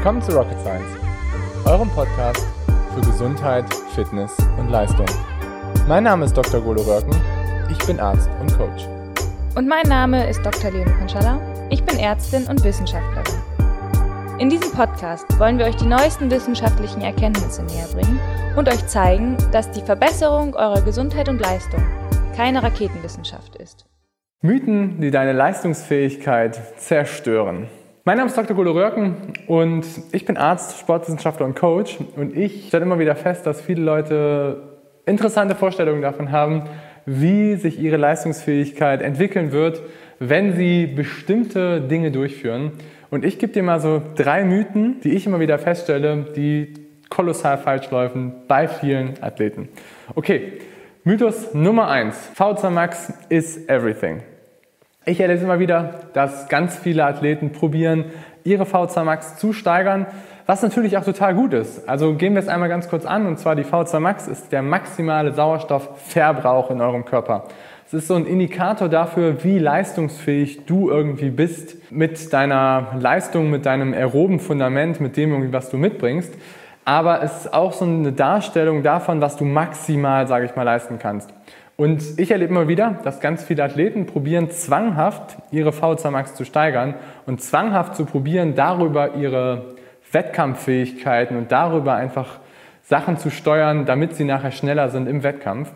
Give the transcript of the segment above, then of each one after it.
Willkommen zu Rocket Science, eurem Podcast für Gesundheit, Fitness und Leistung. Mein Name ist Dr. Golo Röcken, ich bin Arzt und Coach. Und mein Name ist Dr. Leonie Konschalla, ich bin Ärztin und Wissenschaftlerin. In diesem Podcast wollen wir euch die neuesten wissenschaftlichen Erkenntnisse näher bringen und euch zeigen, dass die Verbesserung eurer Gesundheit und Leistung keine Raketenwissenschaft ist. Mythen, die deine Leistungsfähigkeit zerstören. Mein Name ist Dr. Golo Röhrken und ich bin Arzt, Sportwissenschaftler und Coach. Und ich stelle immer wieder fest, dass viele Leute interessante Vorstellungen davon haben, wie sich ihre Leistungsfähigkeit entwickeln wird, wenn sie bestimmte Dinge durchführen. Und ich gebe dir mal so drei Mythen, die ich immer wieder feststelle, die kolossal falsch laufen bei vielen Athleten. Okay, Mythos Nummer eins: V2 Max is everything. Ich erlebe immer wieder, dass ganz viele Athleten probieren, ihre V2 Max zu steigern, was natürlich auch total gut ist. Also gehen wir es einmal ganz kurz an, und zwar die V2 Max ist der maximale Sauerstoffverbrauch in eurem Körper. Es ist so ein Indikator dafür, wie leistungsfähig du irgendwie bist mit deiner Leistung, mit deinem aeroben Fundament, mit dem irgendwie, was du mitbringst. Aber es ist auch so eine Darstellung davon, was du maximal, sage ich mal, leisten kannst. Und ich erlebe immer wieder, dass ganz viele Athleten probieren, zwanghaft ihre V2 Max zu steigern und zwanghaft zu probieren, darüber ihre Wettkampffähigkeiten und darüber einfach Sachen zu steuern, damit sie nachher schneller sind im Wettkampf.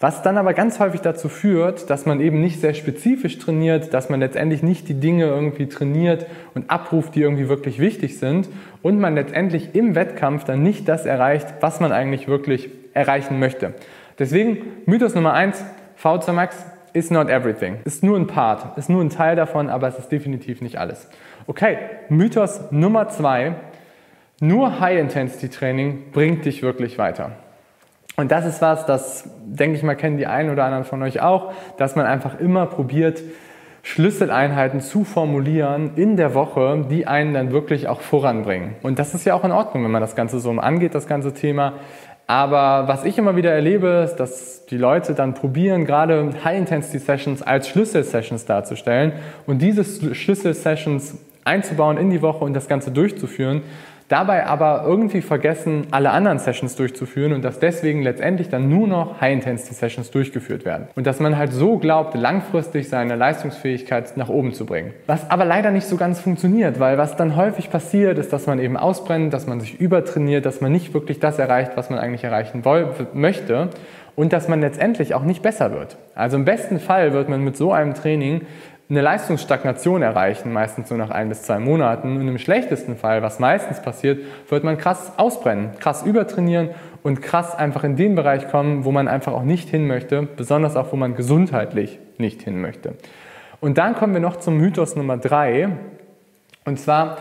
Was dann aber ganz häufig dazu führt, dass man eben nicht sehr spezifisch trainiert, dass man letztendlich nicht die Dinge irgendwie trainiert und abruft, die irgendwie wirklich wichtig sind und man letztendlich im Wettkampf dann nicht das erreicht, was man eigentlich wirklich erreichen möchte. Deswegen Mythos Nummer eins: V2 Max is not everything. Ist nur ein Part, ist nur ein Teil davon, aber es ist definitiv nicht alles. Okay, Mythos Nummer zwei: Nur High-Intensity-Training bringt dich wirklich weiter. Und das ist was, das denke ich mal, kennen die einen oder anderen von euch auch, dass man einfach immer probiert, Schlüsseleinheiten zu formulieren in der Woche, die einen dann wirklich auch voranbringen. Und das ist ja auch in Ordnung, wenn man das Ganze so angeht, das ganze Thema. Aber was ich immer wieder erlebe, ist, dass die Leute dann probieren, gerade High-Intensity-Sessions als Schlüssel-Sessions darzustellen und diese Schlüssel-Sessions einzubauen in die Woche und das Ganze durchzuführen dabei aber irgendwie vergessen, alle anderen Sessions durchzuführen und dass deswegen letztendlich dann nur noch High-Intensity-Sessions durchgeführt werden. Und dass man halt so glaubt, langfristig seine Leistungsfähigkeit nach oben zu bringen. Was aber leider nicht so ganz funktioniert, weil was dann häufig passiert, ist, dass man eben ausbrennt, dass man sich übertrainiert, dass man nicht wirklich das erreicht, was man eigentlich erreichen möchte und dass man letztendlich auch nicht besser wird. Also im besten Fall wird man mit so einem Training eine Leistungsstagnation erreichen, meistens nur nach ein bis zwei Monaten. Und im schlechtesten Fall, was meistens passiert, wird man krass ausbrennen, krass übertrainieren und krass einfach in den Bereich kommen, wo man einfach auch nicht hin möchte, besonders auch, wo man gesundheitlich nicht hin möchte. Und dann kommen wir noch zum Mythos Nummer drei. Und zwar,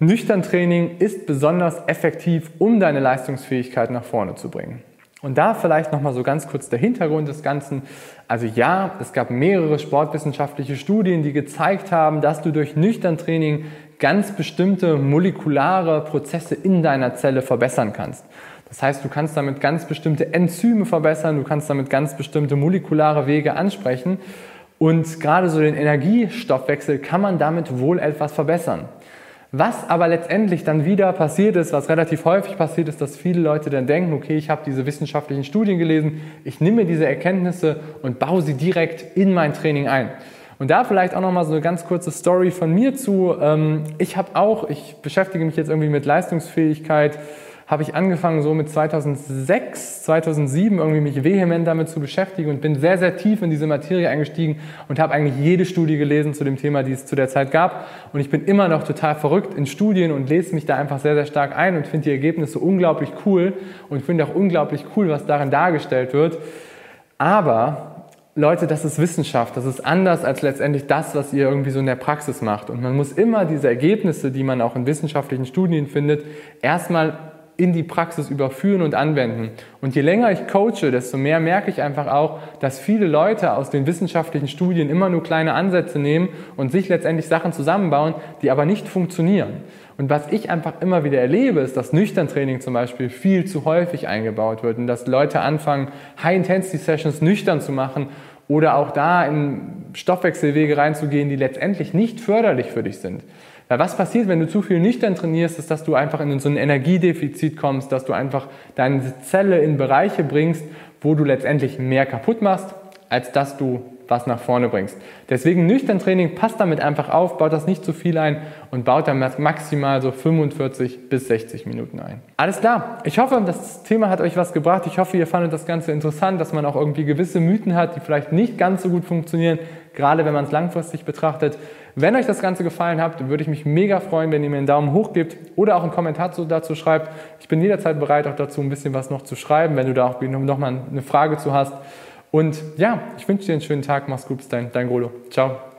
nüchtern Training ist besonders effektiv, um deine Leistungsfähigkeit nach vorne zu bringen. Und da vielleicht nochmal so ganz kurz der Hintergrund des Ganzen. Also ja, es gab mehrere sportwissenschaftliche Studien, die gezeigt haben, dass du durch nüchtern Training ganz bestimmte molekulare Prozesse in deiner Zelle verbessern kannst. Das heißt, du kannst damit ganz bestimmte Enzyme verbessern, du kannst damit ganz bestimmte molekulare Wege ansprechen. Und gerade so den Energiestoffwechsel kann man damit wohl etwas verbessern. Was aber letztendlich dann wieder passiert ist, was relativ häufig passiert ist, dass viele Leute dann denken, okay, ich habe diese wissenschaftlichen Studien gelesen, ich nehme diese Erkenntnisse und baue sie direkt in mein Training ein. Und da vielleicht auch nochmal so eine ganz kurze Story von mir zu. Ähm, ich habe auch, ich beschäftige mich jetzt irgendwie mit Leistungsfähigkeit, habe ich angefangen, so mit 2006, 2007 irgendwie mich vehement damit zu beschäftigen und bin sehr, sehr tief in diese Materie eingestiegen und habe eigentlich jede Studie gelesen zu dem Thema, die es zu der Zeit gab. Und ich bin immer noch total verrückt in Studien und lese mich da einfach sehr, sehr stark ein und finde die Ergebnisse unglaublich cool und finde auch unglaublich cool, was darin dargestellt wird. Aber Leute, das ist Wissenschaft, das ist anders als letztendlich das, was ihr irgendwie so in der Praxis macht. Und man muss immer diese Ergebnisse, die man auch in wissenschaftlichen Studien findet, erstmal in die Praxis überführen und anwenden. Und je länger ich coache, desto mehr merke ich einfach auch, dass viele Leute aus den wissenschaftlichen Studien immer nur kleine Ansätze nehmen und sich letztendlich Sachen zusammenbauen, die aber nicht funktionieren. Und was ich einfach immer wieder erlebe, ist, dass Nüchtern-Training zum Beispiel viel zu häufig eingebaut wird und dass Leute anfangen, High-Intensity-Sessions nüchtern zu machen oder auch da in Stoffwechselwege reinzugehen, die letztendlich nicht förderlich für dich sind. Weil was passiert, wenn du zu viel nüchtern trainierst, ist, dass du einfach in so ein Energiedefizit kommst, dass du einfach deine Zelle in Bereiche bringst, wo du letztendlich mehr kaputt machst, als dass du was nach vorne bringst. Deswegen nüchtern Training, passt damit einfach auf, baut das nicht zu viel ein und baut dann maximal so 45 bis 60 Minuten ein. Alles klar. Ich hoffe, das Thema hat euch was gebracht. Ich hoffe, ihr fandet das Ganze interessant, dass man auch irgendwie gewisse Mythen hat, die vielleicht nicht ganz so gut funktionieren, gerade wenn man es langfristig betrachtet. Wenn euch das Ganze gefallen hat, würde ich mich mega freuen, wenn ihr mir einen Daumen hoch gebt oder auch einen Kommentar dazu schreibt. Ich bin jederzeit bereit, auch dazu ein bisschen was noch zu schreiben, wenn du da auch noch mal eine Frage zu hast. Und ja, ich wünsche dir einen schönen Tag. Mach's gut, bis dahin. Dein Golo. Ciao.